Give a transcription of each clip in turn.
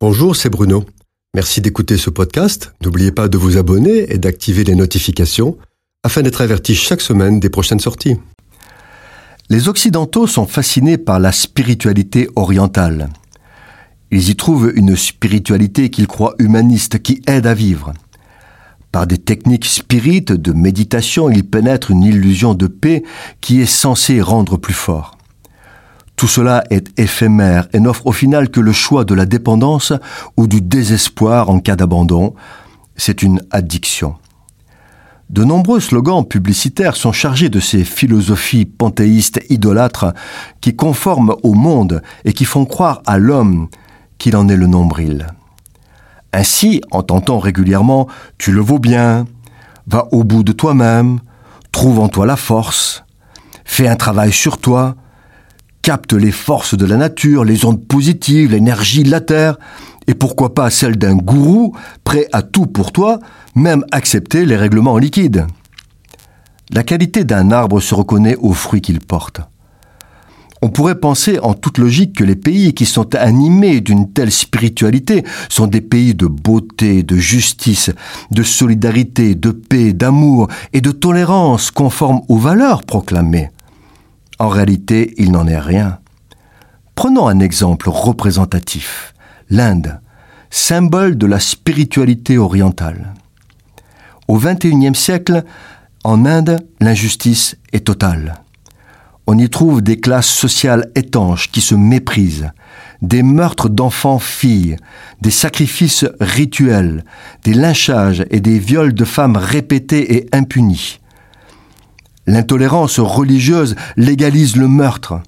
Bonjour, c'est Bruno. Merci d'écouter ce podcast. N'oubliez pas de vous abonner et d'activer les notifications afin d'être averti chaque semaine des prochaines sorties. Les Occidentaux sont fascinés par la spiritualité orientale. Ils y trouvent une spiritualité qu'ils croient humaniste qui aide à vivre. Par des techniques spirites de méditation, ils pénètrent une illusion de paix qui est censée rendre plus fort. Tout cela est éphémère et n'offre au final que le choix de la dépendance ou du désespoir en cas d'abandon. C'est une addiction. De nombreux slogans publicitaires sont chargés de ces philosophies panthéistes idolâtres qui conforment au monde et qui font croire à l'homme qu'il en est le nombril. Ainsi, en tentant régulièrement Tu le vaux bien, va au bout de toi-même, trouve en toi la force, fais un travail sur toi, capte les forces de la nature, les ondes positives, l'énergie de la Terre, et pourquoi pas celle d'un gourou, prêt à tout pour toi, même accepter les règlements en liquide. La qualité d'un arbre se reconnaît aux fruits qu'il porte. On pourrait penser en toute logique que les pays qui sont animés d'une telle spiritualité sont des pays de beauté, de justice, de solidarité, de paix, d'amour et de tolérance conformes aux valeurs proclamées. En réalité, il n'en est rien. Prenons un exemple représentatif. L'Inde, symbole de la spiritualité orientale. Au XXIe siècle, en Inde, l'injustice est totale. On y trouve des classes sociales étanches qui se méprisent, des meurtres d'enfants-filles, des sacrifices rituels, des lynchages et des viols de femmes répétés et impunis. L'intolérance religieuse légalise le meurtre.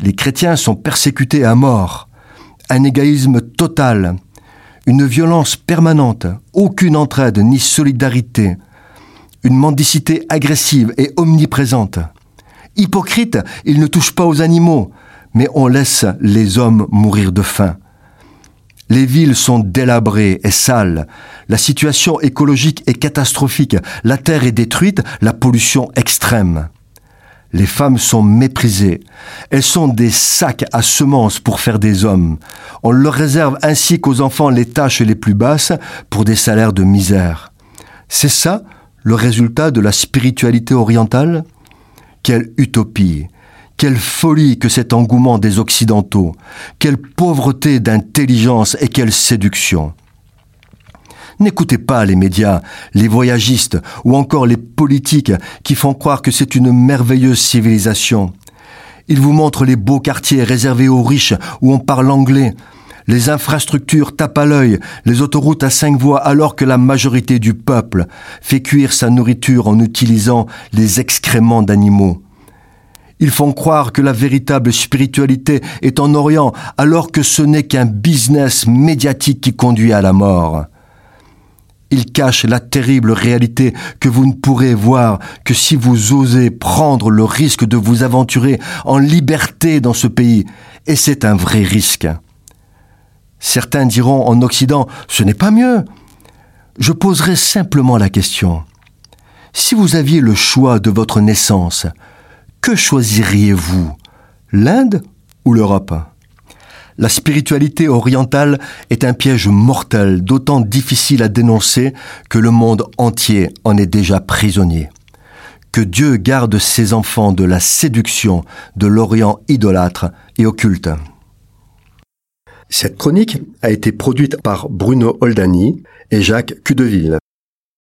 Les chrétiens sont persécutés à mort. Un égoïsme total. Une violence permanente. Aucune entraide ni solidarité. Une mendicité agressive et omniprésente. Hypocrite, il ne touche pas aux animaux, mais on laisse les hommes mourir de faim. Les villes sont délabrées et sales. La situation écologique est catastrophique. La terre est détruite, la pollution extrême. Les femmes sont méprisées. Elles sont des sacs à semences pour faire des hommes. On leur réserve ainsi qu'aux enfants les tâches les plus basses pour des salaires de misère. C'est ça le résultat de la spiritualité orientale? Quelle utopie quelle folie que cet engouement des Occidentaux, quelle pauvreté d'intelligence et quelle séduction. N'écoutez pas les médias, les voyagistes ou encore les politiques qui font croire que c'est une merveilleuse civilisation. Ils vous montrent les beaux quartiers réservés aux riches où on parle anglais, les infrastructures tapent à l'œil, les autoroutes à cinq voies alors que la majorité du peuple fait cuire sa nourriture en utilisant les excréments d'animaux. Ils font croire que la véritable spiritualité est en Orient, alors que ce n'est qu'un business médiatique qui conduit à la mort. Ils cachent la terrible réalité que vous ne pourrez voir que si vous osez prendre le risque de vous aventurer en liberté dans ce pays, et c'est un vrai risque. Certains diront en Occident, ce n'est pas mieux. Je poserai simplement la question. Si vous aviez le choix de votre naissance, que choisiriez-vous L'Inde ou l'Europe? La spiritualité orientale est un piège mortel, d'autant difficile à dénoncer que le monde entier en est déjà prisonnier. Que Dieu garde ses enfants de la séduction de l'Orient idolâtre et occulte. Cette chronique a été produite par Bruno Oldani et Jacques Cudeville.